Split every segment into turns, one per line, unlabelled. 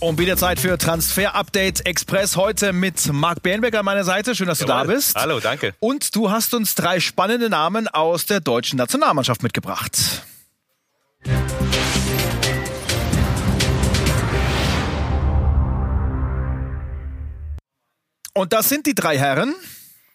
Und wieder Zeit für Transfer Update Express heute mit Marc Bernberg an meiner Seite. Schön, dass du
Jawohl.
da bist.
Hallo, danke.
Und du hast uns drei spannende Namen aus der deutschen Nationalmannschaft mitgebracht. Und das sind die drei Herren.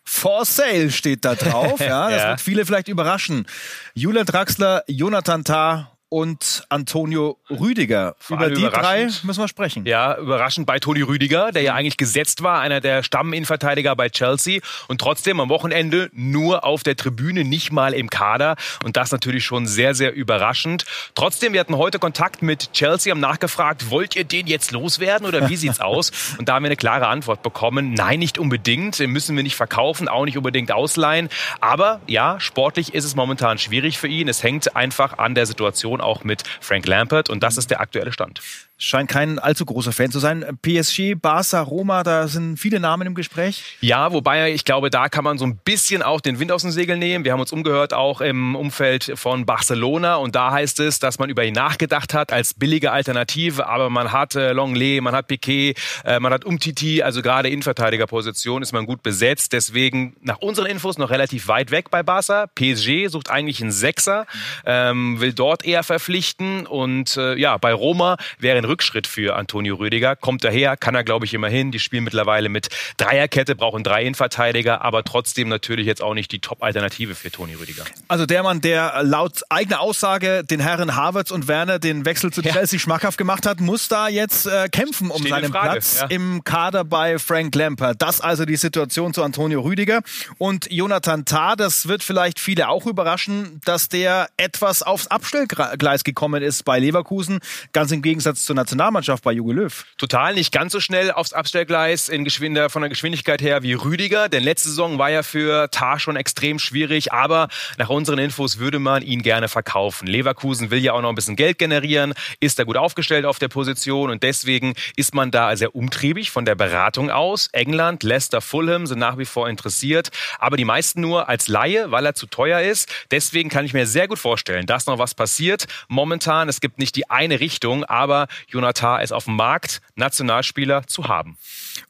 For sale steht da drauf. Ja, das
Ja.
wird viele vielleicht überraschen. Julian Draxler, Jonathan Tah und Antonio Rüdiger.
Vor
Über die drei müssen wir sprechen.
Ja, überraschend bei Toni Rüdiger, der ja eigentlich gesetzt war, einer der Stamminnenverteidiger bei Chelsea und trotzdem am Wochenende nur auf der Tribüne, nicht mal im Kader und das natürlich schon sehr, sehr überraschend. Trotzdem, wir hatten heute Kontakt mit Chelsea, haben nachgefragt, wollt ihr den jetzt loswerden oder wie sieht's aus? Und da haben wir eine klare Antwort bekommen, nein, nicht unbedingt, den müssen wir nicht verkaufen, auch nicht unbedingt ausleihen, aber ja, sportlich ist es momentan schwierig für ihn. Es hängt einfach an der Situation auch mit Frank Lampert und das ist der aktuelle Stand.
Scheint kein allzu großer Fan zu sein. PSG, Barca, Roma, da sind viele Namen im Gespräch.
Ja, wobei ich glaube, da kann man so ein bisschen auch den Wind aus den Segeln nehmen. Wir haben uns umgehört auch im Umfeld von Barcelona und da heißt es, dass man über ihn nachgedacht hat als billige Alternative, aber man hat äh, Longley, man hat Piquet, äh, man hat Umtiti, also gerade Innenverteidigerposition ist man gut besetzt. Deswegen nach unseren Infos noch relativ weit weg bei Barca. PSG sucht eigentlich einen Sechser, ähm, will dort eher verpflichten und äh, ja, bei Roma wäre ein Rückschritt für Antonio Rüdiger. Kommt daher, kann er glaube ich immerhin. Die spielen mittlerweile mit Dreierkette, brauchen drei Innenverteidiger, aber trotzdem natürlich jetzt auch nicht die Top-Alternative für Toni Rüdiger.
Also der Mann, der laut eigener Aussage den Herren Havertz und Werner den Wechsel zu
Ja.
Chelsea schmackhaft gemacht hat, muss da jetzt äh, kämpfen um
Steht in
seinen
Frage,
Platz
ja.
im Kader bei Frank Lampard. Das also die Situation zu Antonio Rüdiger. Und Jonathan Tah, das wird vielleicht viele auch überraschen, dass der etwas aufs Abstellgleis gekommen ist bei Leverkusen, ganz im Gegensatz zur Nationalmannschaft bei Jogi Löw.
Total nicht ganz so schnell aufs Abstellgleis in Geschwinder, von der Geschwindigkeit her wie Rüdiger, denn letzte Saison war ja für Tar schon extrem schwierig, aber nach unseren Infos würde man ihn gerne verkaufen. Leverkusen will ja auch noch ein bisschen Geld generieren, ist da gut aufgestellt auf der Position und deswegen ist man da sehr umtriebig von der Beratung aus. England, Leicester, Fulham sind nach wie vor interessiert, aber die meisten nur als Laie, weil er zu teuer ist. Deswegen kann ich mir sehr gut vorstellen, dass noch was passiert. Momentan, es gibt nicht die eine Richtung, aber Jonathan ist auf dem Markt, Nationalspieler zu haben.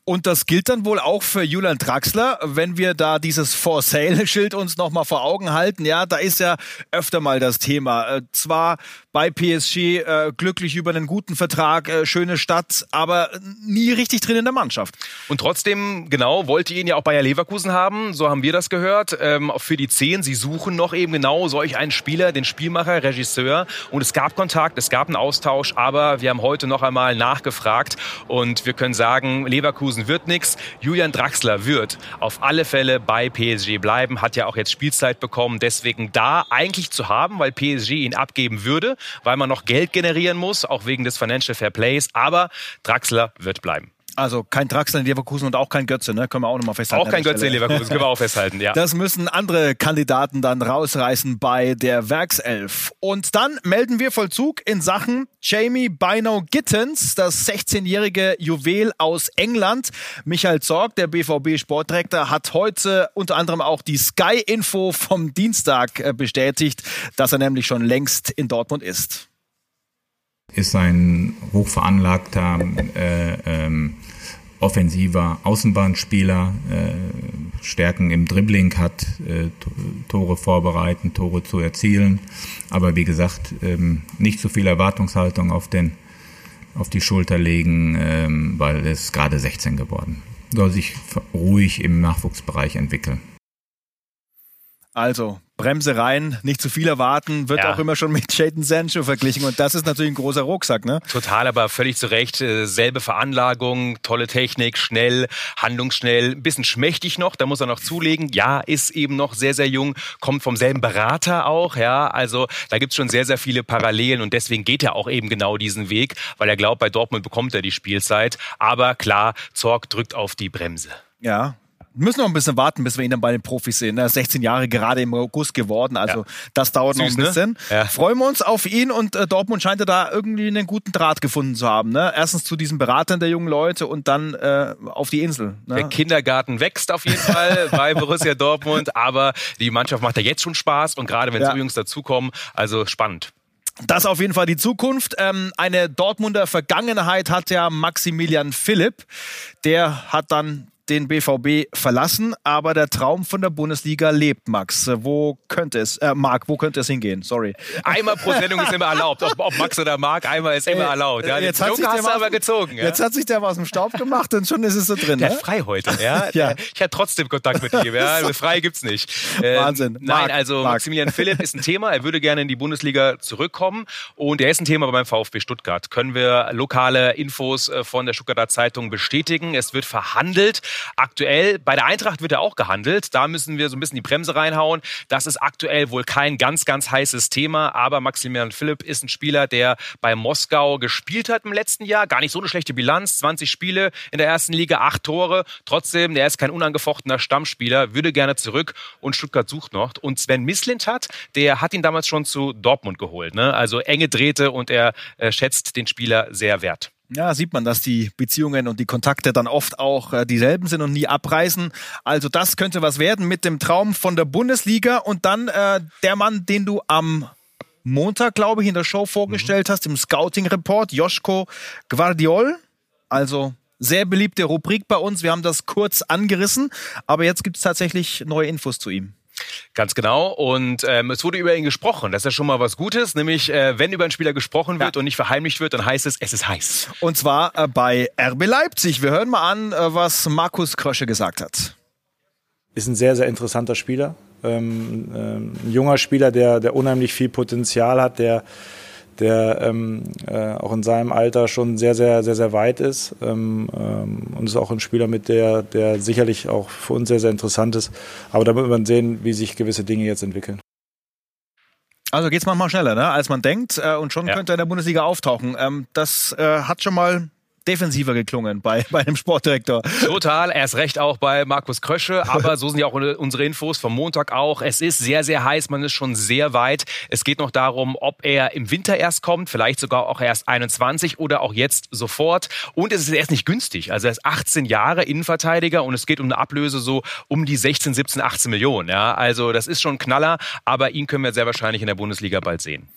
Und das gilt dann wohl auch für Julian Draxler, wenn wir da dieses For Sale-Schild uns nochmal vor Augen halten. Ja, da ist ja öfter mal das Thema. Äh, zwar bei PSG äh, glücklich über einen guten Vertrag, äh, schöne Stadt, aber nie richtig drin in der Mannschaft.
Und trotzdem, genau, wollte ihn ja auch Bayer Leverkusen haben, so haben wir das gehört, ähm, für die Zehn. Sie suchen noch eben genau solch einen Spieler, den Spielmacher, Regisseur. Und es gab Kontakt, es gab einen Austausch, aber wir haben heute noch einmal nachgefragt und wir können sagen, Leverkusen wird nichts. Julian Draxler wird auf alle Fälle bei PSG bleiben, hat ja auch jetzt Spielzeit bekommen, deswegen da eigentlich zu haben, weil PSG ihn abgeben würde, weil man noch Geld generieren muss, auch wegen des Financial Fair Plays. Aber Draxler wird bleiben.
Also kein Draxler in Leverkusen und auch kein Götze, ne? Können wir auch nochmal festhalten.
Auch kein Götze in. Leverkusen, können wir auch festhalten, ja.
Das müssen andere Kandidaten dann rausreißen bei der Werkself. Und dann melden wir Vollzug in Sachen Jamie Bino Gittens, das 16-jährige Juwel aus England. Michael Zorg, der BVB-Sportdirektor, hat heute unter anderem auch die Sky-Info vom Dienstag äh, bestätigt, dass er nämlich schon längst in Dortmund ist.
Ist ein hochveranlagter, äh, ähm, offensiver Außenbahnspieler, äh, Stärken im Dribbling hat, äh, Tore vorbereiten, Tore zu erzielen. Aber wie gesagt, ähm, nicht so viel Erwartungshaltung auf den auf die Schulter legen, ähm, weil es gerade 16 geworden. Soll sich ruhig im Nachwuchsbereich entwickeln.
Also Bremse rein, nicht zu viel erwarten, wird
Ja.
auch immer schon mit Jadon Sancho verglichen und das ist natürlich ein großer Rucksack, ne?
Total, aber völlig zu Recht. Äh, Selbe Veranlagung, tolle Technik, schnell, handlungsschnell, ein bisschen schmächtig noch, da muss er noch zulegen. Ja, ist eben noch sehr, sehr jung, kommt vom selben Berater auch, ja. Also da gibt's schon sehr, sehr viele Parallelen und deswegen geht er auch eben genau diesen Weg, weil er glaubt, bei Dortmund bekommt er die Spielzeit. Aber klar, Zorg drückt auf die Bremse.
Ja. Wir müssen noch ein bisschen warten, bis wir ihn dann bei den Profis sehen. Er ist 16 Jahre gerade im August geworden, also
Ja.
das dauert noch
Süß,
ein
ne?
bisschen.
Ja.
Freuen wir uns auf ihn und äh, Dortmund scheint ja da irgendwie einen guten Draht gefunden zu haben. Ne? Erstens zu diesen Beratern der jungen Leute und dann äh, auf die Insel.
Der
Ne?
Kindergarten wächst auf jeden Fall bei Borussia Dortmund, aber die Mannschaft macht ja jetzt schon Spaß und gerade wenn
Ja.
so Jungs dazukommen, also spannend.
Das auf jeden Fall die Zukunft. Ähm, eine Dortmunder Vergangenheit hat ja Maximilian Philipp. Der hat dann den BVB verlassen, aber der Traum von der Bundesliga lebt, Max. Wo könnte es, äh, Marc, wo könnte es hingehen? Sorry.
Einmal pro Sendung ist immer erlaubt. Ob, ob Max oder Marc, einmal ist immer äh, erlaubt. Ja,
jetzt hat sich der aber gezogen. Ja? Jetzt hat sich der was aus dem Staub gemacht und schon ist es so drin.
Der ne? frei heute, ja. ja. Ich hatte trotzdem Kontakt mit ihm, ja. Frei gibt's nicht.
Ähm, Wahnsinn.
Nein, Marc, also Marc. Maximilian Philipp ist ein Thema. Er würde gerne in die Bundesliga zurückkommen und er ist ein Thema beim VfB Stuttgart. Können wir lokale Infos äh, von der Stuttgarter Zeitung bestätigen? Es wird verhandelt. Aktuell bei der Eintracht wird er auch gehandelt. Da müssen wir so ein bisschen die Bremse reinhauen. Das ist aktuell wohl kein ganz, ganz heißes Thema. Aber Maximilian Philipp ist ein Spieler, der bei Moskau gespielt hat im letzten Jahr. Gar nicht so eine schlechte Bilanz. 20 Spiele in der ersten Liga, acht Tore. Trotzdem, der ist kein unangefochtener Stammspieler, würde gerne zurück und Stuttgart sucht noch. Und Sven Mislint hat, der hat ihn damals schon zu Dortmund geholt. Ne? Also enge Drähte und er äh, schätzt den Spieler sehr wert.
Ja, sieht man, dass die Beziehungen und die Kontakte dann oft auch äh, dieselben sind und nie abreißen. Also das könnte was werden mit dem Traum von der Bundesliga und dann äh, der Mann, den du am Montag, glaube ich, in der Show vorgestellt mhm. hast, im Scouting-Report, Joschko Guardiol. Also sehr beliebte Rubrik bei uns. Wir haben das kurz angerissen, aber jetzt gibt es tatsächlich neue Infos zu ihm.
Ganz genau. Und ähm, es wurde über ihn gesprochen. Das ist ja schon mal was Gutes. Nämlich, äh, wenn über einen Spieler gesprochen wird ja. und nicht verheimlicht wird, dann heißt es, es ist heiß.
Und zwar äh, bei RB Leipzig. Wir hören mal an, äh, was Markus Krösche gesagt hat.
Ist ein sehr, sehr interessanter Spieler. Ähm, ähm, ein junger Spieler, der, der unheimlich viel Potenzial hat, der der ähm, äh, auch in seinem Alter schon sehr, sehr, sehr, sehr weit ist ähm, ähm, und ist auch ein Spieler mit der, der sicherlich auch für uns sehr, sehr interessant ist. Aber da wird man sehen, wie sich gewisse Dinge jetzt entwickeln.
Also geht es manchmal schneller, ne, als man denkt, äh, und schon ja. könnte er in der Bundesliga auftauchen. Ähm, das äh, hat schon mal defensiver geklungen bei, bei dem Sportdirektor.
Total, erst recht auch bei Markus Krösche, aber so sind ja auch unsere Infos vom Montag auch. Es ist sehr, sehr heiß, man ist schon sehr weit. Es geht noch darum, ob er im Winter erst kommt, vielleicht sogar auch erst 21 oder auch jetzt sofort. Und es ist erst nicht günstig. Also er ist 18 Jahre Innenverteidiger und es geht um eine Ablöse so um die 16, 17, 18 Millionen. Ja, also das ist schon ein Knaller, aber ihn können wir sehr wahrscheinlich in der Bundesliga bald sehen.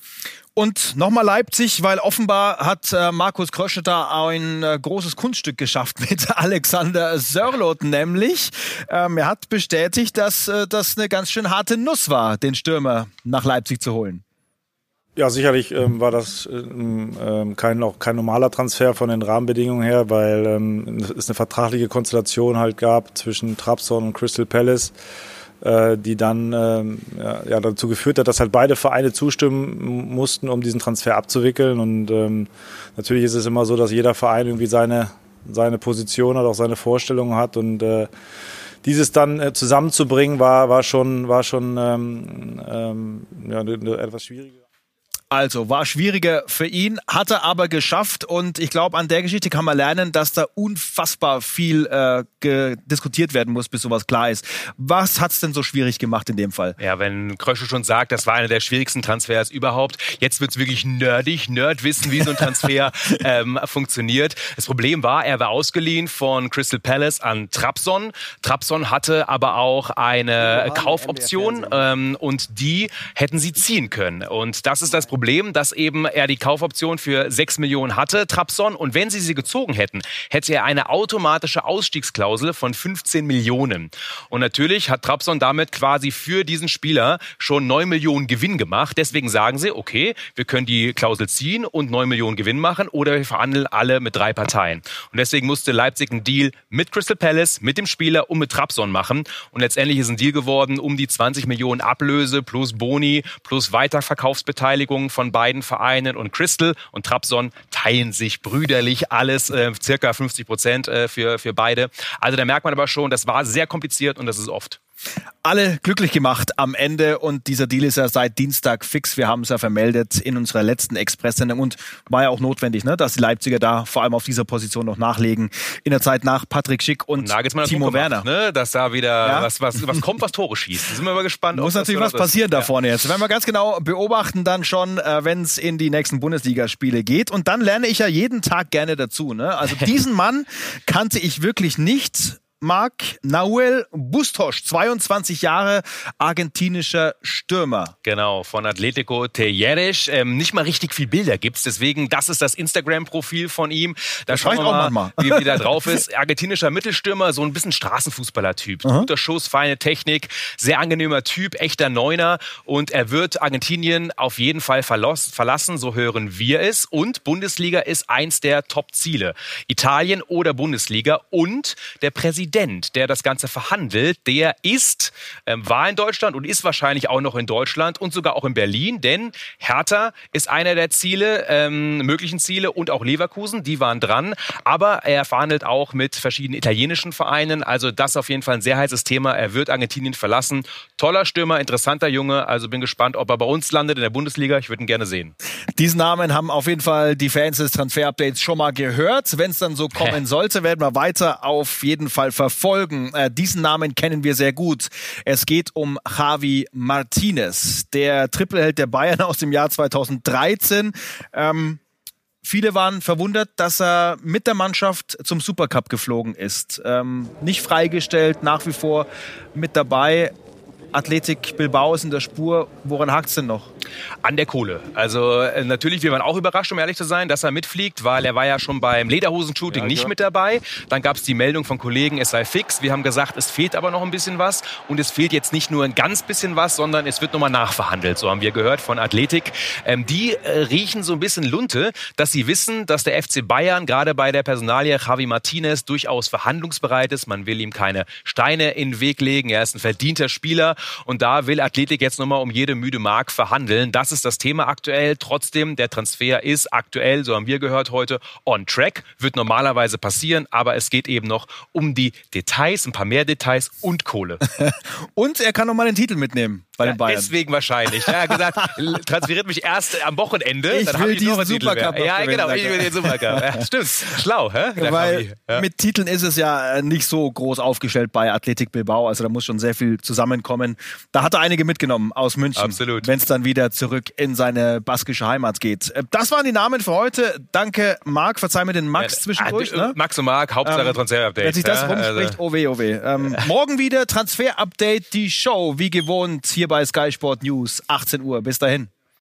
Und nochmal Leipzig, weil offenbar hat äh, Markus Krösche da ein äh, großes Kunststück geschafft mit Alexander Sörlot, nämlich ähm, er hat bestätigt, dass äh, das eine ganz schön harte Nuss war, den Stürmer nach Leipzig zu holen.
Ja, sicherlich ähm, war das ähm, ähm kein, auch kein normaler Transfer von den Rahmenbedingungen her, weil ähm, es eine vertragliche Konstellation halt gab zwischen Trabzon und Crystal Palace äh, die dann ähm, ja, dazu geführt hat, dass halt beide Vereine zustimmen mussten, um diesen Transfer abzuwickeln. Und ähm, natürlich ist es immer so, dass jeder Verein irgendwie seine, seine Position hat, auch seine Vorstellungen hat und äh, dieses dann äh, zusammenzubringen war, war schon, war schon ähm, ähm, ja, etwas schwieriger.
Also war schwieriger für ihn, hat er aber geschafft und ich glaube, an der Geschichte kann man lernen, dass da unfassbar viel äh, diskutiert werden muss, bis sowas klar ist. Was hat's denn so schwierig gemacht in dem Fall?
Ja, wenn Krösche schon sagt, das war einer der schwierigsten Transfers überhaupt. Jetzt wird's wirklich nerdig, Nerd wissen, wie so ein Transfer ähm, funktioniert. Das Problem war, er war ausgeliehen von Crystal Palace an Trabzon. Trabzon hatte aber auch eine Kaufoption ähm, und die hätten sie ziehen können. Und das ist das Problem Problem, dass eben er die Kaufoption für 6 Millionen hatte, Trabzon. Und wenn sie sie gezogen hätten, hätte er eine automatische Ausstiegsklausel von 15 Millionen. Und natürlich hat Trabzon damit quasi für diesen Spieler schon 9 Millionen Gewinn gemacht. Deswegen sagen sie, okay, wir können die Klausel ziehen und 9 Millionen Gewinn machen oder wir verhandeln alle mit drei Parteien. Und deswegen musste Leipzig einen Deal mit Crystal Palace, mit dem Spieler und mit Trabzon machen. Und letztendlich ist ein Deal geworden um die 20 Millionen Ablöse plus Boni plus Weiterverkaufsbeteiligung von beiden Vereinen und Crystal und Trabzon teilen sich brüderlich alles, äh, circa 50 Prozent äh, für, für beide. Also da merkt man aber schon, das war sehr kompliziert und das ist oft
alle glücklich gemacht am Ende und dieser Deal ist ja seit Dienstag fix. Wir haben es ja vermeldet in unserer letzten Express-Sendung und war ja auch notwendig, ne, dass die Leipziger da vor allem auf dieser Position noch nachlegen in der Zeit nach Patrick Schick und, und Timo Werner.
ne, dass da wieder ja? was, was, was kommt, was Tore schießt. Da sind wir mal gespannt.
Muss natürlich was passieren da vorne jetzt. Wenn wir ganz genau beobachten, dann schon, äh, wenn es in die nächsten Bundesligaspiele geht und dann lerne ich ja jeden Tag gerne dazu. Ne? Also diesen Mann kannte ich wirklich nicht Marc Nahuel Bustos, 22 Jahre, argentinischer Stürmer.
Genau, von Atletico Tejeres. Ähm, nicht mal richtig viel Bilder gibt's, deswegen, das ist das Instagram-Profil von ihm. Da das schauen wir mal, mal. Wie, wie da drauf ist. Argentinischer Mittelstürmer, so ein bisschen Straßenfußballer-Typ. Guter Schuss, feine Technik, sehr angenehmer Typ, echter Neuner und er wird Argentinien auf jeden Fall verlassen, so hören wir es. Und Bundesliga ist eins der Top-Ziele. Italien oder Bundesliga und der Präsident, der das Ganze verhandelt, der ist, ähm, war in Deutschland und ist wahrscheinlich auch noch in Deutschland und sogar auch in Berlin, denn Hertha ist einer der Ziele, ähm, möglichen Ziele und auch Leverkusen, die waren dran. Aber er verhandelt auch mit verschiedenen italienischen Vereinen. Also das auf jeden Fall ein sehr heißes Thema. Er wird Argentinien verlassen. Toller Stürmer, interessanter Junge. Also bin gespannt, ob er bei uns landet in der Bundesliga. Ich würde ihn gerne sehen.
Diesen Namen haben auf jeden Fall die Fans des Transfer-Updates schon mal gehört. Wenn es dann so kommen sollte, werden wir weiter auf jeden Fall verfolgen. Äh, diesen Namen kennen wir sehr gut. Es geht um Javi Martinez, der Tripleheld der Bayern aus dem Jahr 2013. Ähm, Viele waren verwundert, dass er mit der Mannschaft zum Supercup geflogen ist. Ähm, nicht freigestellt, nach wie vor mit dabei. Athletik Bilbao ist in der Spur. Woran hakt es denn noch?
An der Kohle. Also äh, natürlich wir waren auch überrascht, um ehrlich zu sein, dass er mitfliegt, weil er war ja schon beim Lederhosen-Shooting ja, nicht ja. mit dabei. Dann gab es die Meldung von Kollegen, es sei fix. Wir haben gesagt, es fehlt aber noch ein bisschen was. Und es fehlt jetzt nicht nur ein ganz bisschen was, sondern es wird nochmal nachverhandelt. So haben wir gehört von Athletik. Ähm, die äh, riechen so ein bisschen Lunte, dass sie wissen, dass der FC Bayern gerade bei der Personalie Javi Martinez durchaus verhandlungsbereit ist. Man will ihm keine Steine in den Weg legen. Er ist ein verdienter Spieler. Und da will Athletik jetzt nochmal um jede müde Mark verhandeln. Das ist das Thema aktuell. Trotzdem, der Transfer ist aktuell, so haben wir gehört heute, on track. Wird normalerweise passieren, aber es geht eben noch um die Details, ein paar mehr Details und Kohle.
und er kann nochmal den Titel mitnehmen bei den Bayern.
Deswegen wahrscheinlich. Er hat gesagt, transferiert mich erst am Wochenende.
Ich dann will ich diesen Supercup.
Ja, genau, ich will den Supercup. Ja, stimmt, schlau, hä?
Weil ja. mit Titeln ist es ja nicht so groß aufgestellt bei Athletik Bilbao. Also da muss schon sehr viel zusammenkommen. Da hat er einige mitgenommen aus München.
Absolut.
Wenn es dann wieder zurück in seine baskische Heimat geht. Äh, das waren die Namen für heute. Danke, Marc. Verzeih mir den Max ja, zwischendurch.
Ne? Max und Marc, Hauptsache ähm, Transfer-Update.
Wenn sich das rumspricht, also. oh weh, oh weh. Ähm, morgen wieder Transfer-Update, die Show, wie gewohnt, hier bei Sky Sport News, 18 Uhr. Bis dahin.